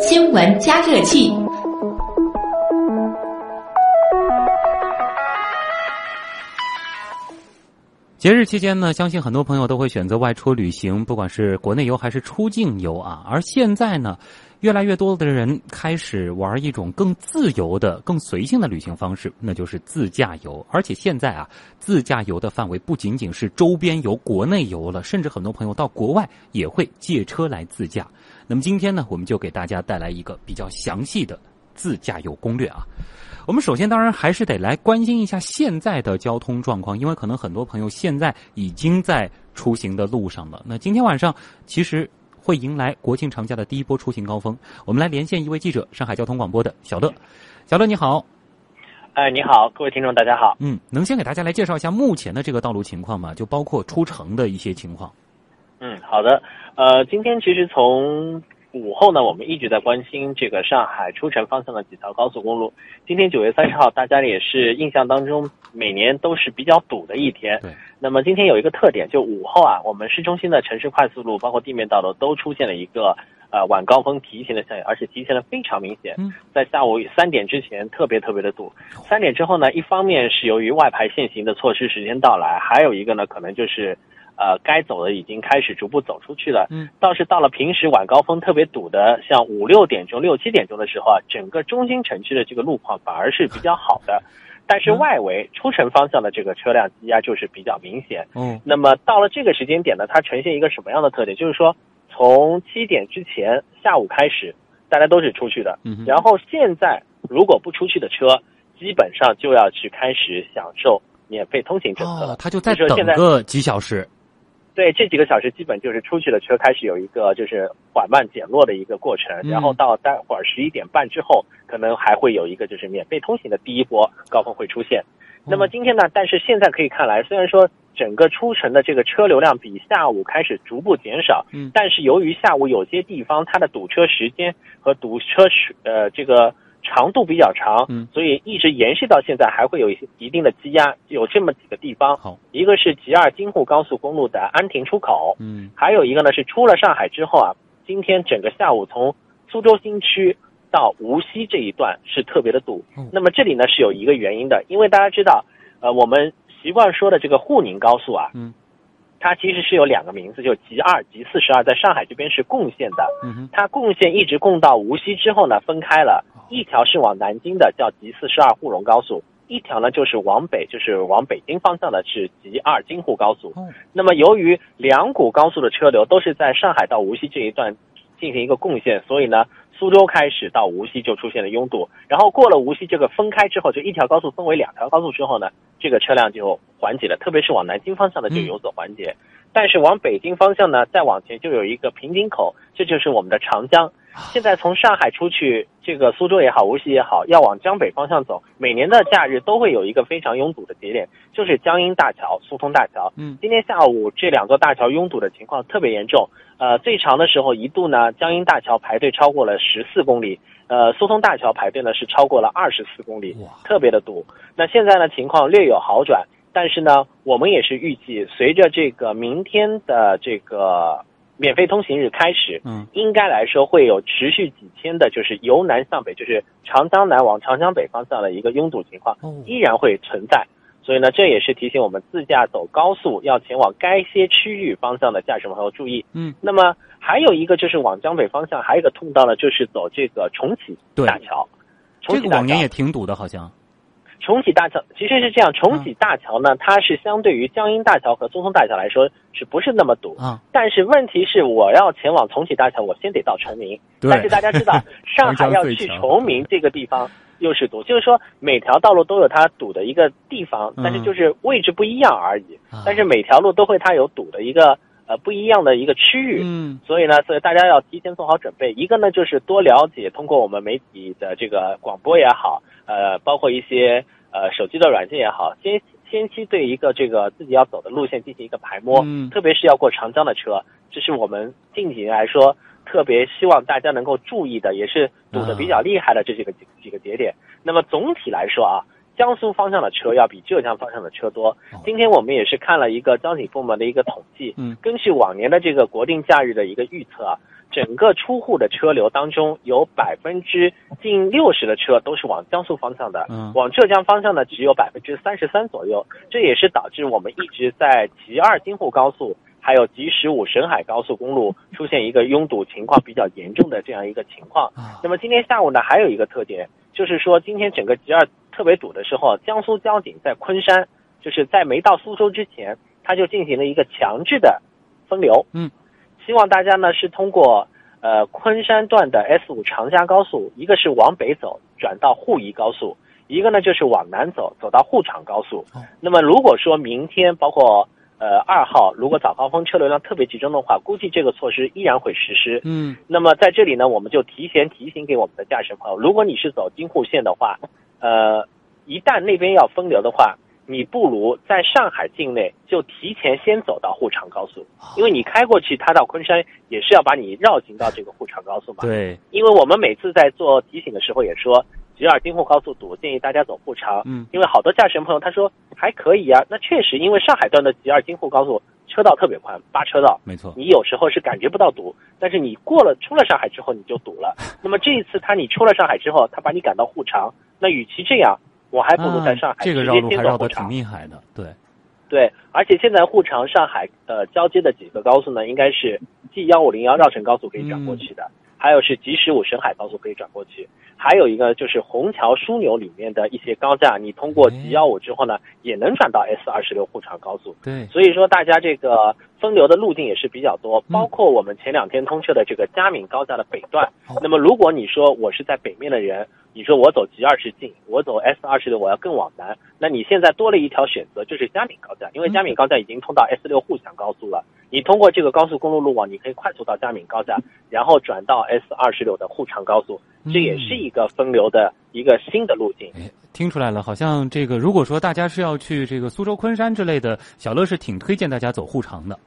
新闻加热器。节日期间呢，相信很多朋友都会选择外出旅行，不管是国内游还是出境游啊。而现在呢，越来越多的人开始玩一种更自由的、更随性的旅行方式，那就是自驾游。而且现在啊，自驾游的范围不仅仅是周边游、国内游了，甚至很多朋友到国外也会借车来自驾。那么今天呢，我们就给大家带来一个比较详细的自驾游攻略啊。我们首先当然还是得来关心一下现在的交通状况，因为可能很多朋友现在已经在出行的路上了。那今天晚上其实会迎来国庆长假的第一波出行高峰，我们来连线一位记者，上海交通广播的小乐。小乐你好，哎，你好，各位听众大家好。嗯，能先给大家来介绍一下目前的这个道路情况吗？就包括出城的一些情况。嗯，好的。呃，今天其实从午后呢，我们一直在关心这个上海出城方向的几条高速公路。今天九月三十号，大家也是印象当中每年都是比较堵的一天。对。那么今天有一个特点，就午后啊，我们市中心的城市快速路，包括地面道路都出现了一个呃晚高峰提前的效应，而且提前的非常明显。嗯。在下午三点之前特别特别的堵，三点之后呢，一方面是由于外排限行的措施时间到来，还有一个呢，可能就是。呃，该走的已经开始逐步走出去了。嗯，倒是到了平时晚高峰特别堵的，像五六点钟、六七点钟的时候啊，整个中心城区的这个路况反而是比较好的。但是外围出城方向的这个车辆积压就是比较明显。嗯，那么到了这个时间点呢，它呈现一个什么样的特点？就是说，从七点之前下午开始，大家都是出去的。嗯，然后现在如果不出去的车，基本上就要去开始享受免费通行政策了。哦，他就在等个几小时。对，这几个小时基本就是出去的车开始有一个就是缓慢减弱的一个过程，然后到待会儿十一点半之后，可能还会有一个就是免费通行的第一波高峰会出现。那么今天呢，但是现在可以看来，虽然说整个出城的这个车流量比下午开始逐步减少，嗯，但是由于下午有些地方它的堵车时间和堵车时呃这个。长度比较长，嗯，所以一直延续到现在，还会有一些一定的积压。有这么几个地方，好，一个是 G 二京沪高速公路的安亭出口，嗯，还有一个呢是出了上海之后啊，今天整个下午从苏州新区到无锡这一段是特别的堵。那么这里呢是有一个原因的，因为大家知道，呃，我们习惯说的这个沪宁高速啊，嗯。它其实是有两个名字，就 G 二、G 四十二，在上海这边是共线的。嗯它共线一直共到无锡之后呢，分开了，一条是往南京的，叫 G 四十二沪蓉高速；一条呢就是往北，就是往北京方向的，是 G 二京沪高速。那么由于两股高速的车流都是在上海到无锡这一段进行一个贡献，所以呢，苏州开始到无锡就出现了拥堵。然后过了无锡这个分开之后，就一条高速分为两条高速之后呢，这个车辆就缓解了，特别是往南京方向的就有所缓解。但是往北京方向呢，再往前就有一个瓶颈口，这就是我们的长江。现在从上海出去，这个苏州也好，无锡也好，要往江北方向走，每年的假日都会有一个非常拥堵的节点，就是江阴大桥、苏通大桥。嗯，今天下午这两座大桥拥堵的情况特别严重。呃，最长的时候一度呢，江阴大桥排队超过了十四公里，呃，苏通大桥排队呢是超过了二十四公里，特别的堵。那现在呢，情况略有好转。但是呢，我们也是预计，随着这个明天的这个免费通行日开始，嗯，应该来说会有持续几天的，就是由南向北，就是长江南往长江北方向的一个拥堵情况，依然会存在。所以呢，这也是提醒我们自驾走高速要前往该些区域方向的驾驶朋友注意。嗯，那么还有一个就是往江北方向，还有一个通道呢，就是走这个重启大桥。这个往年也挺堵的，好像。重启大桥其实是这样，重启大桥呢，它是相对于江阴大桥和松松大桥来说，是不是那么堵啊？但是问题是，我要前往重启大桥，我先得到崇明。但是大家知道，上海要去崇明这个地方又是堵，就是说每条道路都有它堵的一个地方，但是就是位置不一样而已。但是每条路都会它有堵的一个呃不一样的一个区域。嗯，所以呢，所以大家要提前做好准备。一个呢，就是多了解，通过我们媒体的这个广播也好，呃，包括一些。呃，手机的软件也好，先先期对一个这个自己要走的路线进行一个排摸，嗯，特别是要过长江的车，这是我们近几年来说特别希望大家能够注意的，也是堵得比较厉害的这几个几几个节点。那么总体来说啊，江苏方向的车要比浙江方向的车多。今天我们也是看了一个交警部门的一个统计，嗯，根据往年的这个国定假日的一个预测啊，整个出户的车流当中，有百分之近六十的车都是往江苏方向的，嗯，往浙江方向呢只有百分之三十三左右。这也是导致我们一直在 G 二京沪高速。还有 G 十五沈海高速公路出现一个拥堵情况比较严重的这样一个情况。那么今天下午呢，还有一个特点，就是说今天整个 G 二特别堵的时候，江苏交警在昆山，就是在没到苏州之前，他就进行了一个强制的分流。嗯，希望大家呢是通过呃昆山段的 S 五长江高速，一个是往北走转到沪宜高速，一个呢就是往南走走到沪长高速。那么如果说明天包括。呃，二号如果早高峰车流量特别集中的话，估计这个措施依然会实施。嗯，那么在这里呢，我们就提前提醒给我们的驾驶朋友，如果你是走京沪线的话，呃，一旦那边要分流的话，你不如在上海境内就提前先走到沪长高速，因为你开过去，它到昆山也是要把你绕行到这个沪长高速嘛。对，因为我们每次在做提醒的时候也说。吉尔京沪高速堵，建议大家走沪长。嗯，因为好多驾驶员朋友他说还可以啊，那确实，因为上海段的吉尔京沪高速车道特别宽，八车道，没错。你有时候是感觉不到堵，但是你过了出了上海之后你就堵了。那么这一次他你出了上海之后，他把你赶到沪长，那与其这样，我还不如在上海这个绕路还绕得挺厉害的，对，对。而且现在沪长上海呃交接的几个高速呢，应该是 G 幺五零幺绕城高速可以转过去的。还有是 G 十五沈海高速可以转过去，还有一个就是虹桥枢纽里面的一些高架，你通过 G 幺五之后呢，也能转到 S 二十六沪长高速。对，所以说大家这个分流的路径也是比较多，包括我们前两天通车的这个嘉闵高架的北段。那么如果你说我是在北面的人，你说我走 G 二十进，我走 S 二十六，我要更往南，那你现在多了一条选择，就是嘉闵高架，因为嘉闵高架已经通到 S 六沪强高速了。你通过这个高速公路路网，你可以快速到嘉闵高架，然后转到 S 二十六的沪长高速，这也是一个分流的一个新的路径。哎，听出来了，好像这个如果说大家是要去这个苏州、昆山之类的，小乐是挺推荐大家走沪长的。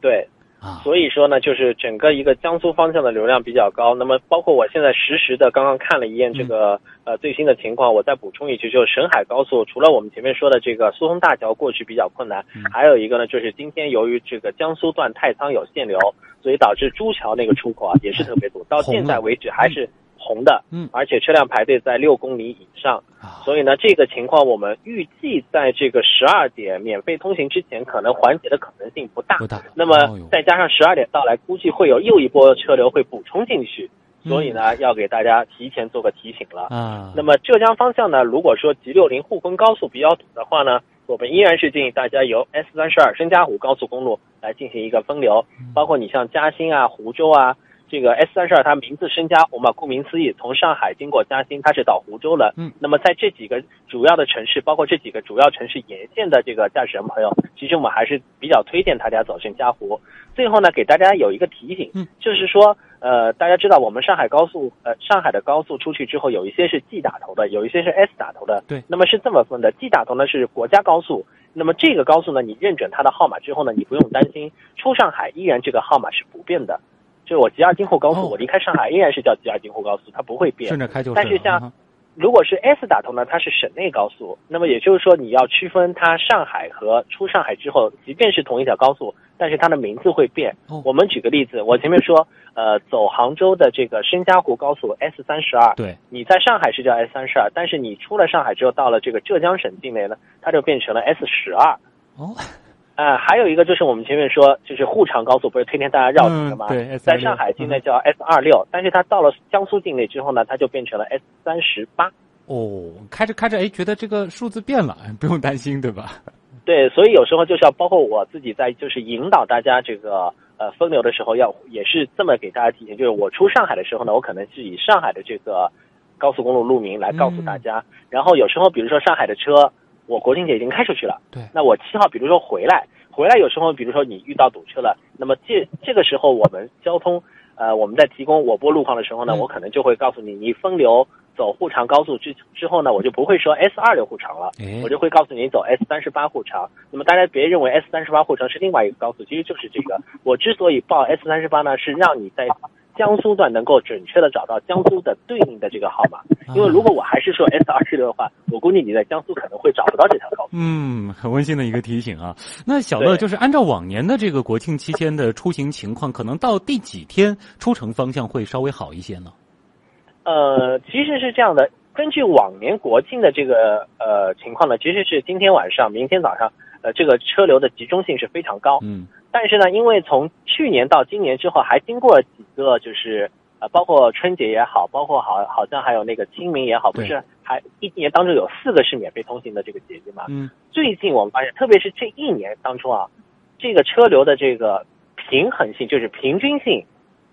对。啊，所以说呢，就是整个一个江苏方向的流量比较高。那么，包括我现在实时的刚刚看了一眼这个呃最新的情况，我再补充一句，就是沈海高速除了我们前面说的这个苏通大桥过去比较困难，还有一个呢，就是今天由于这个江苏段太仓有限流，所以导致朱桥那个出口啊也是特别堵，到现在为止还是。红的，嗯，而且车辆排队在六公里以上，所以呢，这个情况我们预计在这个十二点免费通行之前，可能缓解的可能性不大。不大。那么再加上十二点到来，估计会有又一波车流会补充进去，所以呢，要给大家提前做个提醒了。啊。那么浙江方向呢，如果说 G 六零沪昆高速比较堵的话呢，我们依然是建议大家由 S 三十二申嘉湖高速公路来进行一个分流，包括你像嘉兴啊、湖州啊。这个 S 三十二它名字申嘉湖嘛，顾名思义，从上海经过嘉兴，它是到湖州了。嗯，那么在这几个主要的城市，包括这几个主要城市沿线的这个驾驶员朋友，其实我们还是比较推荐大家走申嘉湖。最后呢，给大家有一个提醒，嗯，就是说，呃，大家知道我们上海高速，呃，上海的高速出去之后，有一些是 G 打头的，有一些是 S 打头的。对，那么是这么分的，G 打头呢是国家高速，那么这个高速呢，你认准它的号码之后呢，你不用担心出上海依然这个号码是不变的。就是我吉二京沪高速，我离开上海依然是叫吉二京沪高速，它不会变。顺着开就是。但是像如果是 S 打头呢，它是省内高速，那么也就是说你要区分它上海和出上海之后，即便是同一条高速，但是它的名字会变。我们举个例子，我前面说，呃，走杭州的这个申嘉湖高速 S 三十二，对，你在上海是叫 S 三十二，但是你出了上海之后，到了这个浙江省境内呢，它就变成了 S 十二。哦。啊，还有一个就是我们前面说，就是沪长高速不是推荐大家绕行的吗？对，在上海境内叫 S 二六，但是它到了江苏境内之后呢，它就变成了 S 三十八。哦，开着开着，哎，觉得这个数字变了，不用担心，对吧？对，所以有时候就是要包括我自己在，就是引导大家这个呃分流的时候，要也是这么给大家提醒，就是我出上海的时候呢，我可能是以上海的这个高速公路路名来告诉大家，然后有时候比如说上海的车。我国庆节已经开出去了，对。那我七号，比如说回来，回来有时候，比如说你遇到堵车了，那么这这个时候我们交通，呃，我们在提供我拨路况的时候呢，我可能就会告诉你，你分流走沪长高速之之后呢，我就不会说 S 二六沪长了，我就会告诉你走 S 三十八沪长。那么大家别认为 S 三十八沪长是另外一个高速，其实就是这个。我之所以报 S 三十八呢，是让你在江苏段能够准确的找到江苏的对应的这个号码。因为如果我还是说 S 二十六的话，我估计你在江苏可能会找不到这条高速。嗯，很温馨的一个提醒啊。那小乐就是按照往年的这个国庆期间的出行情况，可能到第几天出城方向会稍微好一些呢？呃，其实是这样的，根据往年国庆的这个呃情况呢，其实是今天晚上、明天早上，呃，这个车流的集中性是非常高。嗯。但是呢，因为从去年到今年之后，还经过了几个，就是呃，包括春节也好，包括好好像还有那个清明也好，不是还一年当中有四个是免费通行的这个节日嘛？嗯。最近我们发现，特别是这一年当中啊，这个车流的这个平衡性，就是平均性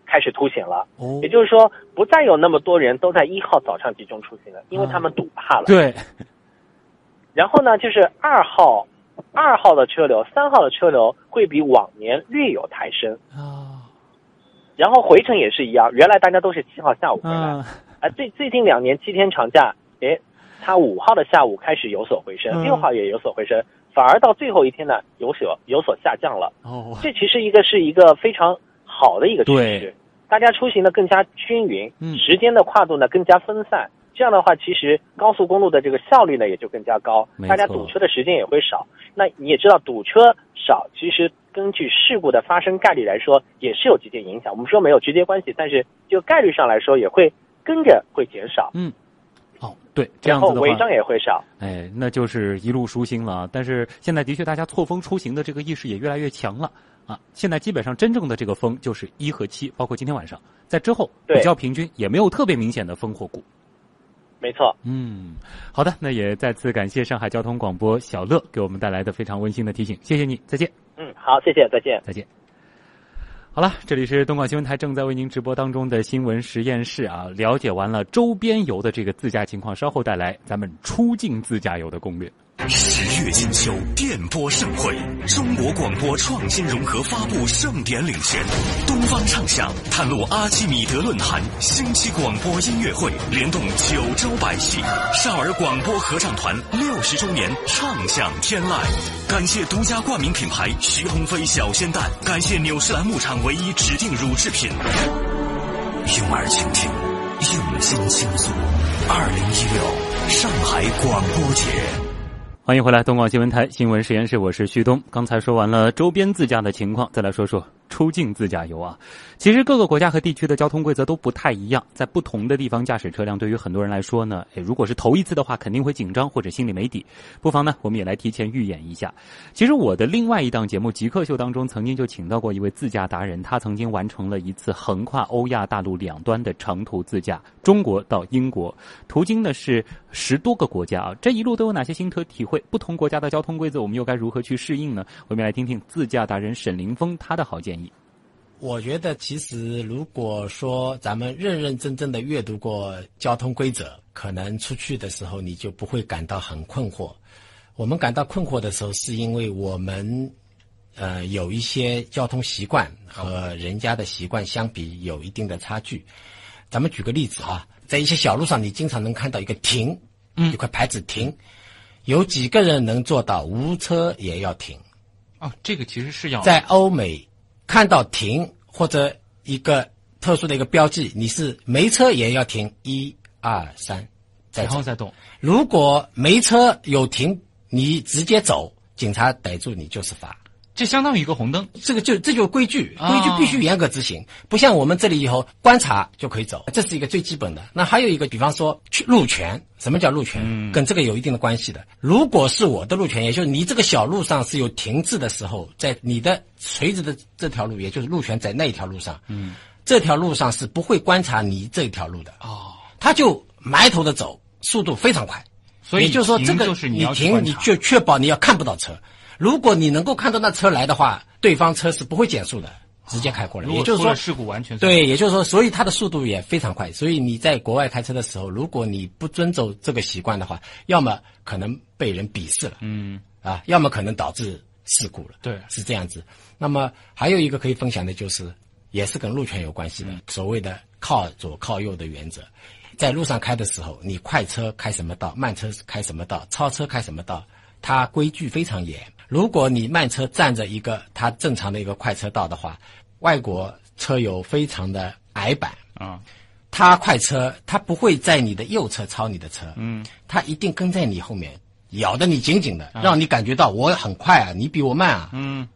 开始凸显了。哦。也就是说，不再有那么多人都在一号早上集中出行了，因为他们堵怕了。对。然后呢，就是二号。二号的车流，三号的车流会比往年略有抬升。啊，然后回程也是一样，原来大家都是七号下午回来，啊，最最近两年七天长假，哎，它五号的下午开始有所回升，六号也有所回升，反而到最后一天呢有所有所下降了。哦，这其实一个是一个非常好的一个趋势，大家出行的更加均匀，时间的跨度呢更加分散。这样的话，其实高速公路的这个效率呢也就更加高，大家堵车的时间也会少。那你也知道，堵车少，其实根据事故的发生概率来说，也是有直接影响。我们说没有直接关系，但是就概率上来说，也会跟着会减少。嗯，哦，对，这样子的话，违章也会少。哎，那就是一路舒心了。但是现在的确，大家错峰出行的这个意识也越来越强了啊。现在基本上真正的这个峰就是一和七，包括今天晚上，在之后比较平均，也没有特别明显的峰或谷。没错，嗯，好的，那也再次感谢上海交通广播小乐给我们带来的非常温馨的提醒，谢谢你，再见。嗯，好，谢谢，再见，再见。好了，这里是东莞新闻台正在为您直播当中的新闻实验室啊，了解完了周边游的这个自驾情况，稍后带来咱们出境自驾游的攻略。十月金秋，电波盛会，中国广播创新融合发布盛典领衔，东方畅想探路阿基米德论坛星期广播音乐会，联动九州百戏，少儿广播合唱团六十周年唱响天籁。感谢独家冠名品牌徐鸿飞小鲜蛋，感谢纽诗兰牧场唯一指定乳制品。用耳倾听，用心倾诉。二零一六上海广播节。欢迎回来，东广新闻台新闻实验室，我是旭东。刚才说完了周边自驾的情况，再来说说。出境自驾游啊，其实各个国家和地区的交通规则都不太一样，在不同的地方驾驶车辆，对于很多人来说呢，诶，如果是头一次的话，肯定会紧张或者心里没底。不妨呢，我们也来提前预演一下。其实我的另外一档节目《极客秀》当中，曾经就请到过一位自驾达人，他曾经完成了一次横跨欧亚大陆两端的长途自驾，中国到英国，途经呢是十多个国家啊。这一路都有哪些心得体会？不同国家的交通规则，我们又该如何去适应呢？我们来听听自驾达人沈凌峰他的好建议。我觉得，其实如果说咱们认认真真的阅读过交通规则，可能出去的时候你就不会感到很困惑。我们感到困惑的时候，是因为我们呃有一些交通习惯和人家的习惯相比有一定的差距。咱们举个例子啊，在一些小路上，你经常能看到一个停，嗯，一块牌子停，有几个人能做到无车也要停？哦，这个其实是要在欧美。看到停或者一个特殊的一个标记，你是没车也要停，一二三，然后再动。如果没车有停，你直接走，警察逮住你就是罚。这相当于一个红灯，这个就这就是规矩，规矩必须严格执行，不像我们这里以后观察就可以走，这是一个最基本的。那还有一个，比方说路权，什么叫路权？跟这个有一定的关系的。如果是我的路权，也就是你这个小路上是有停滞的时候，在你的垂直的这条路，也就是路权在那一条路上，嗯，这条路上是不会观察你这一条路的。哦，他就埋头的走，速度非常快，所以也就是说这个你停你就确保你要看不到车。如果你能够看到那车来的话，对方车是不会减速的，直接开过来。也就是说，事故完全对，也就是说，所以它的速度也非常快。所以你在国外开车的时候，如果你不遵守这个习惯的话，要么可能被人鄙视了，嗯，啊，要么可能导致事故了。对，是这样子。那么还有一个可以分享的就是，也是跟路权有关系的，所谓的靠左靠右的原则。在路上开的时候，你快车开什么道，慢车开什么道，超车开什么道，它规矩非常严。如果你慢车占着一个它正常的一个快车道的话，外国车友非常的爱排版啊，他快车他不会在你的右侧超你的车，嗯，他一定跟在你后面，咬得你紧紧的，让你感觉到我很快啊，你比我慢啊，嗯，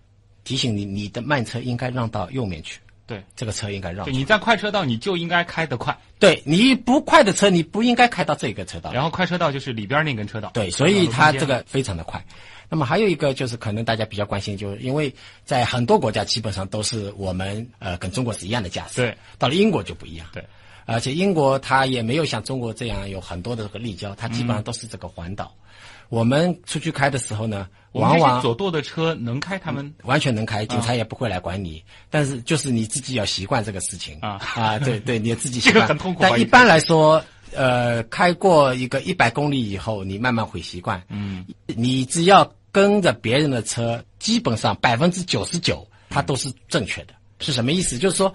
提醒你你的慢车应该让到右面去，对，这个车应该让对，。你在快车道你就应该开得快，对你不快的车，你不应该开到这个车道。然后快车道就是里边那根车道，对，所以它这个非常的快。那么还有一个就是可能大家比较关心，就是因为在很多国家基本上都是我们呃跟中国是一样的驾驶，对，到了英国就不一样，对，而且英国它也没有像中国这样有很多的这个立交，它基本上都是这个环岛。我们出去开的时候呢，往往左舵的车能开他们？完全能开，警察也不会来管你。但是就是你自己要习惯这个事情。啊。啊，对对，你自己习这个惯。很痛苦但一般来说，呃，开过一个一百公里以后，你慢慢会习惯。嗯，你只要跟着别人的车，基本上百分之九十九它都是正确的。是什么意思？就是说，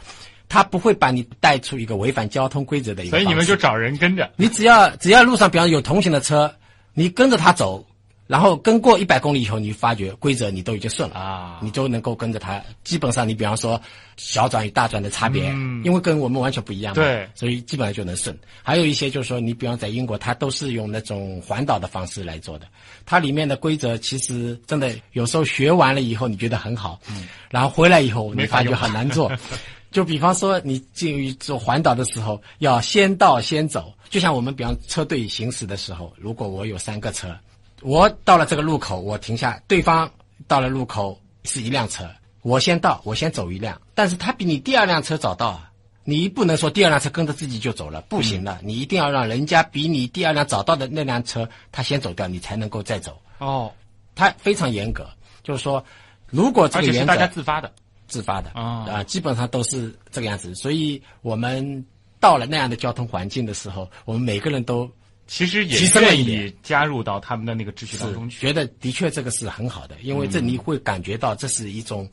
他不会把你带出一个违反交通规则的一个。所以你们就找人跟着，你只要只要路上比方有同行的车，你跟着他走，然后跟过一百公里以后，你发觉规则你都已经顺了啊你就能够跟着它。基本上你比方说小转与大转的差别，嗯因为跟我们完全不一样嘛，对所以基本上就能顺。还有一些就是说，你比方在英国，它都是用那种环岛的方式来做的，它里面的规则其实真的有时候学完了以后你觉得很好，嗯，然后回来以后你发觉很难做。就比方说，你进入做环岛的时候，要先到先走。就像我们比方车队行驶的时候，如果我有三个车，我到了这个路口，我停下，对方到了路口是一辆车，我先到，我先走一辆，但是他比你第二辆车早到啊，你不能说第二辆车跟着自己就走了，不行的，你一定要让人家比你第二辆早到的那辆车他先走掉，你才能够再走。哦，他非常严格，就是说，如果这个原则大家自发的，自发的啊啊，基本上都是这个样子。所以我们到了那样的交通环境的时候，我们每个人都其实也愿意加入到他们的那个秩序当中去。觉得的确这个是很好的，因为这你会感觉到这是一种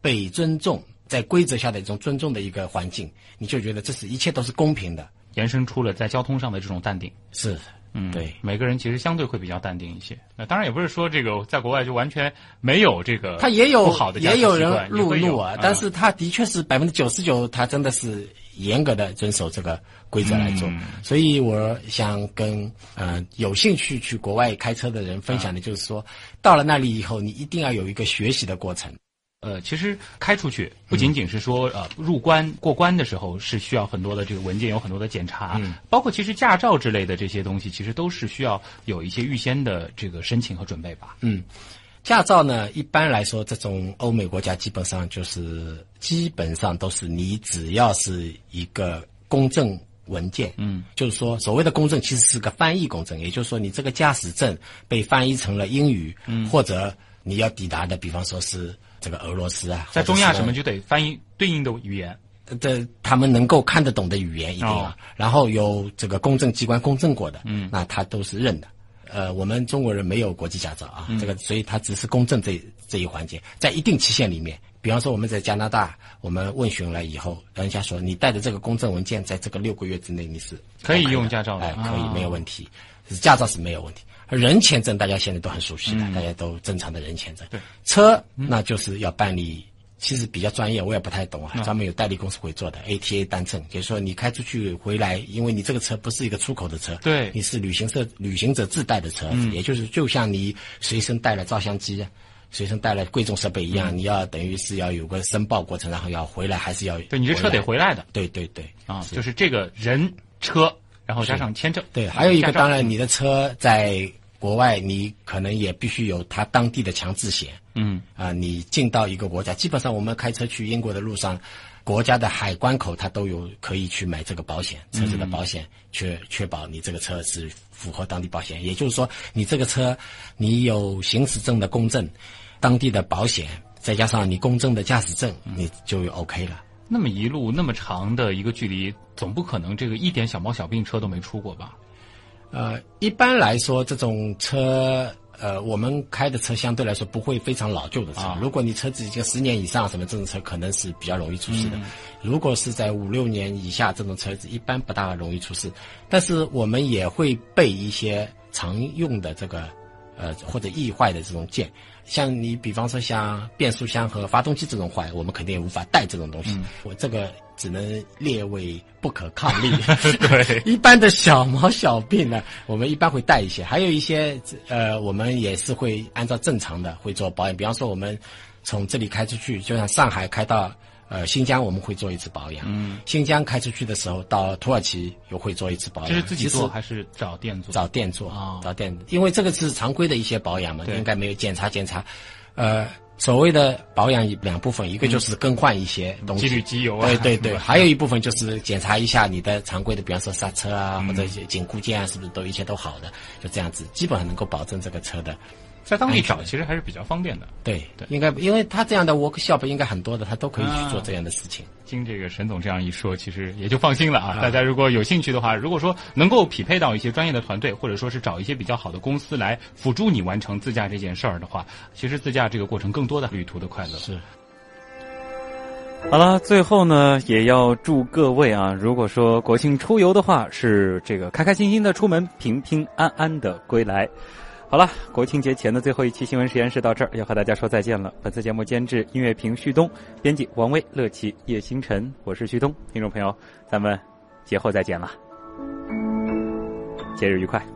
被尊重，在规则下的一种尊重的一个环境，你就觉得这是一切都是公平的。延伸出了在交通上的这种淡定。是，嗯，对，每个人其实相对会比较淡定一些。那当然也不是说这个在国外就完全没有这个他也有不好的驾驶也有人路也会有怒啊，但是他的确是百分之九十九，他真的是严格的遵守这个规则来做。嗯所以我想跟呃有兴趣去国外开车的人分享的就是说，到了那里以后，你一定要有一个学习的过程。呃，其实开出去不仅仅是说呃入关过关的时候是需要很多的这个文件，有很多的检查，嗯包括其实驾照之类的这些东西，其实都是需要有一些预先的这个申请和准备吧。嗯，驾照呢，一般来说，这种欧美国家基本上就是基本上都是你只要是一个公证文件，嗯，就是说所谓的公证其实是个翻译公证，也就是说你这个驾驶证被翻译成了英语，嗯，或者你要抵达的，比方说是这个俄罗斯啊，在中亚什么就得翻译对应的语言。这他们能够看得懂的语言一定要，哦。然后有这个公证机关公证过的，嗯，那他都是认的。呃，我们中国人没有国际驾照啊，这个所以它只是公证这这一环节，在一定期限里面，比方说我们在加拿大，我们问询了以后，人家说你带着这个公证文件，在这个六个月之内你是可以用驾照的哎，可以啊。没有问题，驾照是没有问题。人签证大家现在都很熟悉的，嗯。大家都正常的人签证。对，车那就是要办理，其实比较专业，我也不太懂嗯啊。专门有代理公司会做的 ATA 单证，就是说你开出去回来，因为你这个车不是一个出口的车，对你是旅行社旅行者自带的车，嗯也就是就像你随身带了照相机。随身带了贵重设备一样，你要等于是要有个申报过程，然后要回来还是要对你这车得回来的对对对啊，是就是这个人车，然后加上签证。对，还有一个，当然你的车在国外，你可能也必须有他当地的强制险。嗯啊、你进到一个国家，基本上我们开车去英国的路上，国家的海关口它都有可以去买这个保险，车子的保险，确确保你这个车是符合当地保险。也就是说，你这个车你有行驶证的公证，当地的保险，再加上你公证的驾驶证，你就 OK 了。那么一路那么长的一个距离，总不可能这个一点小毛小病车都没出过吧？呃，一般来说，这种车，呃，我们开的车相对来说不会非常老旧的车。啊如果你车子已经十年以上，什么这种车可能是比较容易出事的。如果是在五六年以下，这种车子一般不大容易出事。但是我们也会备一些常用的这个呃或者易坏的这种件。像你比方说像变速箱和发动机这种坏，我们肯定也无法带这种东西。我这个只能列为不可抗力。对，一般的小毛小病呢，我们一般会带一些。还有一些呃，我们也是会按照正常的会做保养。比方说我们从这里开出去，就像上海开到。呃，新疆我们会做一次保养。嗯，新疆开出去的时候，到土耳其又会做一次保养。这是自己做还是找店做？找店做啊，找店。因为这个是常规的一些保养嘛，应该没有检查检查。呃，所谓的保养两部分，一个就是更换一些东西，机滤、机油啊。对对对，还有一部分就是检查一下你的常规的，比方说刹车啊，或者一些紧固件啊，是不是都一切都好的？就这样子，基本上能够保证这个车的。在当地找其实还是比较方便的。对对，应该因为他这样的 workshop 应该很多的，他都可以去做这样的事情。经这个沈总这样一说，其实也就放心了啊。大家如果有兴趣的话，如果说能够匹配到一些专业的团队，或者说是找一些比较好的公司来辅助你完成自驾这件事儿的话，其实自驾这个过程更多的旅途的快乐是。好了，最后呢，也要祝各位啊，如果说国庆出游的话，是这个开开心心的出门，平平安安的归来。好了，国庆节前的最后一期新闻实验室到这儿，要和大家说再见了。本次节目监制音乐评旭东，编辑王威、乐琪、叶星辰，我是旭东。听众朋友，咱们节后再见了，节日愉快。